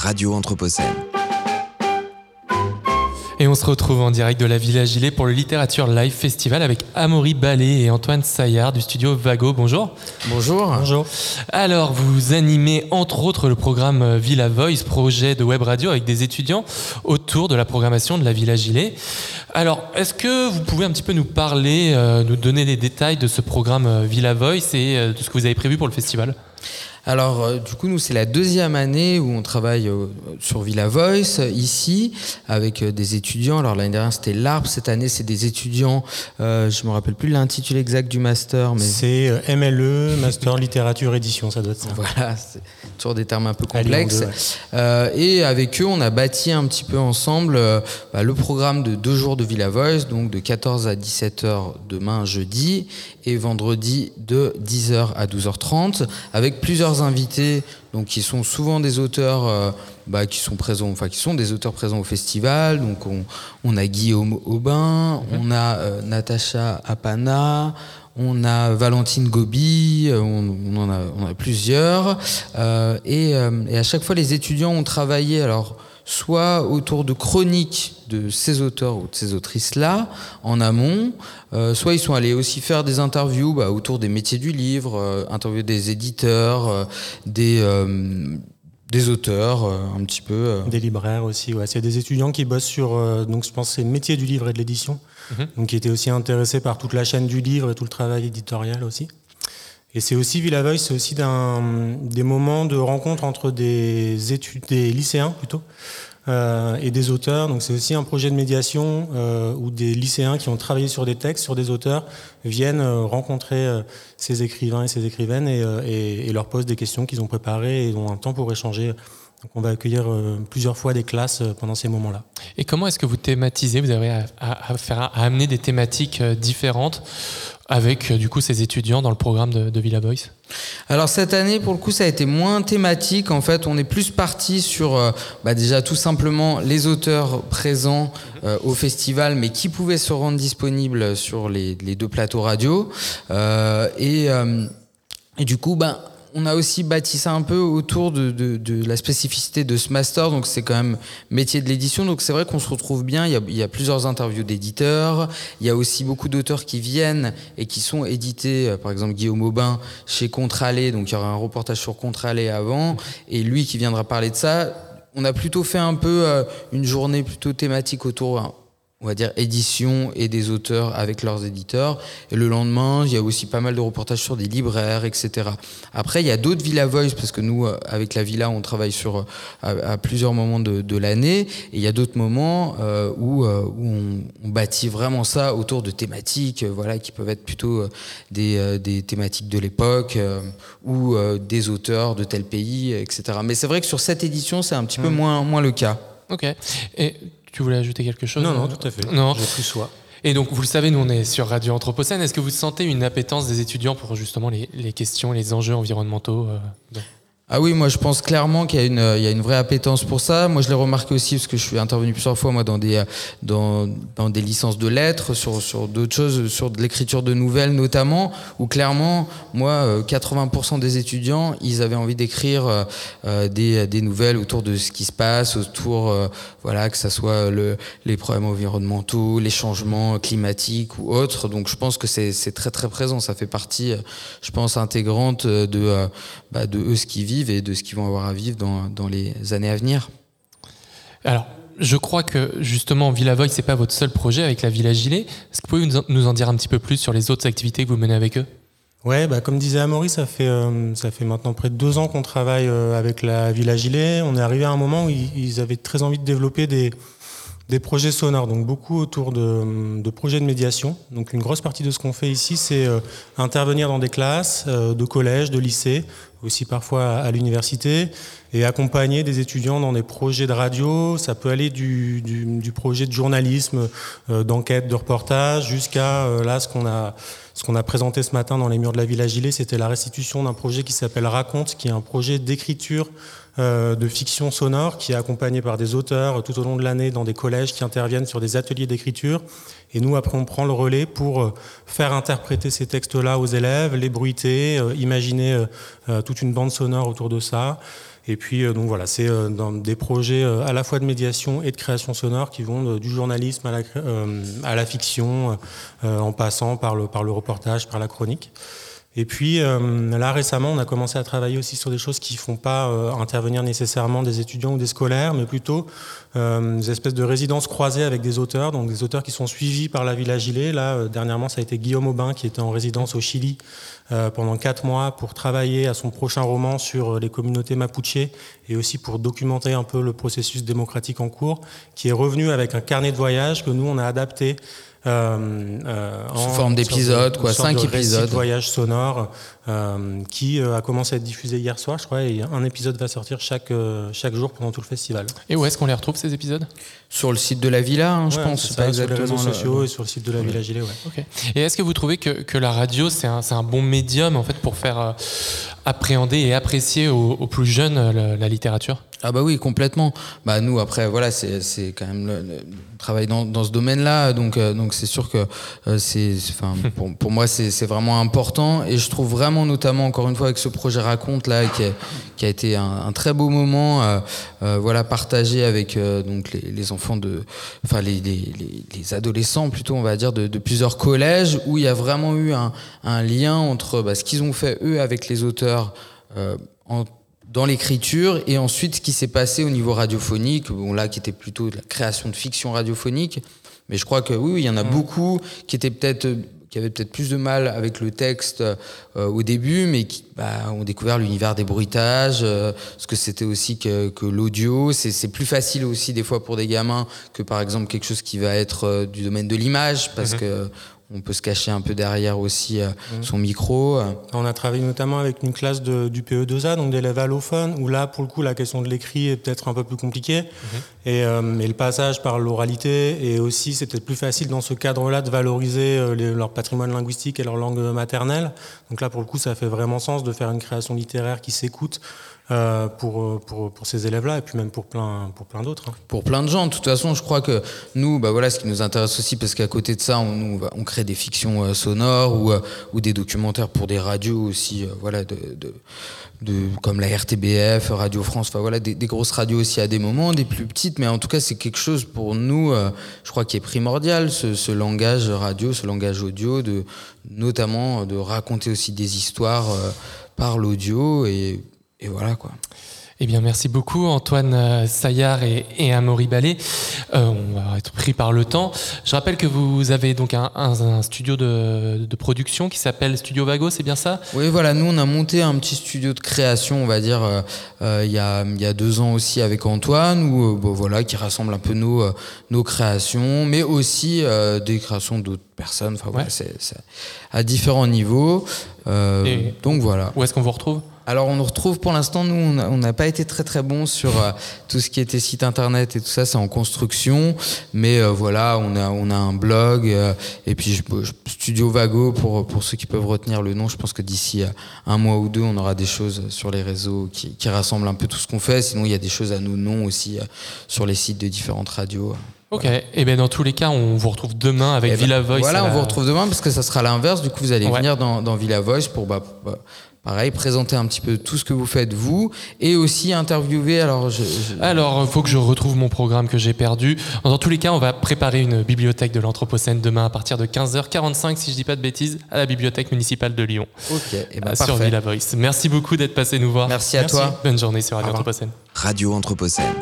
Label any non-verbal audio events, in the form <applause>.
Radio Anthropocène. Et on se retrouve en direct de la Villa Gilet pour le Littérature Live Festival avec Amaury Ballet et Antoine Saillard du studio Vago. Bonjour. Bonjour. Bonjour. Alors, vous animez entre autres le programme Villa Voice, projet de web radio avec des étudiants autour de la programmation de la Villa Gilet. Alors, est-ce que vous pouvez un petit peu nous parler, euh, nous donner les détails de ce programme euh, Villa Voice et euh, de ce que vous avez prévu pour le festival? Alors, euh, du coup, nous, c'est la deuxième année où on travaille euh, sur Villa Voice, euh, ici, avec des étudiants. Alors, l'année dernière, c'était l'ARP. Cette année, c'est des étudiants, je me rappelle plus l'intitulé exact du master. mais C'est MLE, Master Littérature Édition, ça doit être ça. Voilà, c'est toujours des termes un peu complexes. et avec eux, on a bâti un petit peu ensemble bah, le programme de deux jours de Villa Voice, donc de 14 à 17h demain, jeudi, et vendredi de 10h à 12h30, avec plusieurs invités, donc qui sont souvent des auteurs euh, bah, qui sont présents, enfin qui sont des auteurs présents au festival. Donc on, a Guillaume Aubin, mhm. on a euh, Natacha Apana. On a Valentine Gobi, euh, on, en, a, plusieurs. et, et, à chaque fois, les étudiants ont travaillé. Alors, soit autour de chroniques de ces auteurs ou de ces autrices-là en amont, euh, soit ils sont allés aussi faire des interviews bah, autour des métiers du livre, euh, interviewer des éditeurs, euh, des, des auteurs, un petit peu. Des libraires aussi, ouais. C'est des étudiants qui bossent sur, donc je pense, c'est le métier du livre et de l'édition, mhm. donc qui étaient aussi intéressés par toute la chaîne du livre et tout le travail éditorial aussi. Et c'est aussi Villa Voice, c'est aussi des moments de rencontre entre des études, des lycéens plutôt, euh, et des auteurs. Donc c'est aussi un projet de médiation euh, où des lycéens qui ont travaillé sur des textes, sur des auteurs, viennent euh, rencontrer euh, ces écrivains et ces écrivaines et, euh, et, et, leur posent des questions qu'ils ont préparées et ont un temps pour échanger. Donc on va accueillir plusieurs fois des classes pendant ces moments-là. Et comment est-ce que vous thématisez Vous avez à, à, faire, à amener des thématiques différentes avec du coup ces étudiants dans le programme de, de Villa Boys alors cette année, pour le coup, ça a été moins thématique. En fait, on est plus parti sur euh, bah, déjà tout simplement les auteurs présents euh, au festival, mais qui pouvaient se rendre disponibles sur les, les deux plateaux radio. Euh, et, et, du coup, bah, on a aussi bâti ça un peu autour de, la spécificité de ce master. Donc, c'est quand même métier de l'édition. Donc, c'est vrai qu'on se retrouve bien. Il y, a, plusieurs interviews d'éditeurs. Il y a aussi beaucoup d'auteurs qui viennent et qui sont édités. Euh, par exemple, Guillaume Aubin chez Contralé. Donc, il y aura un reportage sur Contralé avant. Et lui qui viendra parler de ça. On a plutôt fait un peu euh, une journée plutôt thématique autour on va dire, édition et des auteurs avec leurs éditeurs. Et le lendemain, il y a aussi pas mal de reportages sur des libraires, etc. Après, il y a d'autres Villa Voice, parce que nous, euh, avec la Villa, on travaille sur, à, plusieurs moments de, de l'année. Et il y a d'autres moments euh, où, euh, où on, on, bâtit vraiment ça autour de thématiques, euh, voilà, qui peuvent être plutôt des, des thématiques de l'époque ou des auteurs de tel pays, etc. Mais c'est vrai que sur cette édition, c'est un petit peu mmh. moins, moins le cas. Ok. Et tu voulais ajouter quelque chose Non, non, tout à fait. Non. J'ai plus soi. Et donc, vous le savez, nous, on est sur Radio Anthropocène. Est-ce que vous sentez une appétence des étudiants pour justement les, les questions, les enjeux environnementaux euh, ah oui, moi je pense clairement qu'il y a une, il y a une vraie appétence pour ça. Moi je l'ai remarqué aussi parce que je suis intervenu plusieurs fois moi dans des, dans, dans des licences de lettres, sur, sur d'autres choses, sur de l'écriture de nouvelles notamment, où clairement, moi, 80% euh, des étudiants, ils avaient envie d'écrire euh, euh, des, des nouvelles autour de ce qui se passe, autour, euh, voilà, que ça soit le, les problèmes environnementaux, les changements climatiques ou autres. Donc je pense que c'est, c'est très très présent. Ça fait partie, je pense, intégrante de, bah, de eux ce qu'ils vivent et de ce qu'ils vont avoir à vivre dans, dans les années à venir. Alors, je crois que justement Villa Void, c'est pas votre seul projet avec la Villa Gilet. Est-ce que vous pouvez nous en dire un petit peu plus sur les autres activités que vous menez avec eux? Ouais, bah comme disait Amaury, ça fait euh, ça fait maintenant près de deux ans qu'on travaille euh, avec la Villa Gilet. On est arrivé à un moment où ils, ils avaient très envie de développer des des projets sonores, donc beaucoup autour de, projets de médiation. Donc une grosse partie de ce qu'on fait ici, c'est euh, intervenir dans des classes euh, de collèges, de lycées, aussi parfois à, l'université, et accompagner des étudiants dans des projets de radio. Ça peut aller du, projet de journalisme, euh, d'enquête, de reportage, jusqu'à là ce qu'on a ce qu'on a présenté ce matin dans les murs de la Villa Gilet, c'était la restitution d'un projet qui s'appelle Raconte, qui est un projet d'écriture de fiction sonore qui est accompagné par des auteurs tout au long de l'année dans des collèges qui interviennent sur des ateliers d'écriture. Et nous, après, on prend le relais pour euh, faire interpréter ces textes-là aux élèves, les bruiter, euh, imaginer toute une bande sonore autour de ça. Et puis donc voilà, c'est dans des projets à la fois de médiation et de création sonore qui vont du journalisme à la, à la fiction, en passant par le, par le reportage, par la chronique. Et puis euh, là récemment, on a commencé à travailler aussi sur des choses qui ne font pas euh, intervenir nécessairement des étudiants ou des scolaires, mais plutôt euh, des espèces de résidences croisées avec des auteurs, donc des auteurs qui sont suivis par la Villa Gilet. Là, dernièrement, ça a été Guillaume Aubin qui était en résidence au Chili pendant quatre mois pour travailler à son prochain roman sur les communautés mapuche et aussi pour documenter un peu le processus démocratique en cours, qui est revenu avec un carnet de voyage que nous on a adapté euh, euh, Sous forme d'épisodes, quoi, cinq épisodes. voyage sonore euh, qui a commencé à être diffusé hier soir, je crois, et un épisode va sortir chaque, chaque jour pendant tout le festival. Et où est-ce qu'on les retrouve ces épisodes? Sur le site de la Villa, hein, je pense. Pas sur les réseaux sociaux et sur le site de la Villa Gilet, ouais. Et est-ce que vous trouvez que, que la radio, c'est un, un, bon médium en fait pour faire appréhender et apprécier aux, plus jeunes la littérature? Ah bah oui, complètement. Bah nous après voilà, c'est c'est quand même le, travail dans, dans ce domaine-là, donc euh, donc c'est sûr que euh, c'est enfin <laughs> pour, pour moi c'est c'est vraiment important et je trouve vraiment notamment encore une fois avec ce projet raconte là qui a, qui a été un, un très beau moment euh, voilà partagé avec donc les, les, enfants de enfin les, les, les, adolescents plutôt on va dire de, de, plusieurs collèges où il y a vraiment eu un, un lien entre bah, ce qu'ils ont fait eux avec les auteurs en dans l'écriture et ensuite ce qui s'est passé au niveau radiophonique, bon là qui était plutôt de la création de fiction radiophonique, mais je crois que oui, il y en a mmh. beaucoup qui étaient peut-être qui avaient peut-être plus de mal avec le texte euh, au début, mais qui bah, ont découvert l'univers des bruitages, euh, ce que c'était aussi que, que l'audio. C'est plus facile aussi des fois pour des gamins que par exemple quelque chose qui va être euh, du domaine de l'image, parce mmh. que on peut se cacher un peu derrière aussi euh, mmh. son micro. On a travaillé notamment avec une classe de, du PE2A, donc d'élèves allophones, où là, pour le coup, la question de l'écrit est peut-être un peu plus compliquée. Mmh. Et, euh, et, le passage par l'oralité, et aussi, c'est peut-être plus facile dans ce cadre-là de valoriser euh, leur patrimoine linguistique et leur langue maternelle. Donc là, pour le coup, ça fait vraiment sens de faire une création littéraire qui s'écoute euh, pour, euh, pour, pour, ces élèves-là et puis même pour plein, pour plein d'autres. Hein. Pour plein de gens. De toute façon, je crois que nous, bah voilà, ce qui nous intéresse aussi, parce qu'à côté de ça, on, on crée des fictions euh, sonores ou, ou des documentaires pour des radios aussi, voilà, de, de, de, comme la RTBF, Radio France, enfin voilà, des, des, grosses radios aussi à des moments, des plus petites, mais en tout cas, c'est quelque chose pour nous, je crois, qui est primordial, ce, ce, langage radio, ce langage audio, de, notamment de raconter aussi des histoires par l'audio et et voilà quoi. Eh bien, merci beaucoup Antoine euh, Saillard et, et Amaury Ballet. Euh, on va être pris par le temps. Je rappelle que vous avez donc un, un, studio de, de, production qui s'appelle Studio Vago, c'est bien ça? Oui, voilà. Nous, on a monté un petit studio de création, on va dire, euh, euh il, y a, il y a deux ans aussi avec Antoine, où, bon, voilà, qui rassemble un peu nos, nos créations, mais aussi des créations d'autres personnes. Enfin, ouais. voilà, c'est à différents niveaux. donc voilà. Où est-ce qu'on vous retrouve? Alors on nous retrouve pour l'instant, nous on n'a pas été très très bon sur euh, tout ce qui était site internet et tout ça, c'est en construction. Mais euh, voilà, on a on a un blog euh, et puis je, Studio Vago pour pour ceux qui peuvent retenir le nom. Je pense que d'ici un mois ou deux, on aura des choses sur les réseaux qui, qui rassemblent un peu tout ce qu'on fait. Sinon il y a des choses à nos noms aussi sur les sites de différentes radios. Ok, et eh bien dans tous les cas, on vous retrouve demain avec eh ben, Villa Voice. Voilà, on vous retrouve demain parce que ça sera l'inverse. Du coup, vous allez venir dans, dans Villa Voice pour bah, bah Pareil, présenter un petit peu tout ce que vous faites vous et aussi interviewer. Alors, je, je... alors, faut que je retrouve mon programme que j'ai perdu. Dans tous les cas, on va préparer une bibliothèque de l'Anthropocène demain à partir de 15h45, si je dis pas de bêtises, à la bibliothèque municipale de Lyon. Ok, et eh ben, sur Villa Voice. Merci beaucoup d'être passé nous voir. Merci à toi. Bonne journée sur Radio Anthropocène. Radio Anthropocène.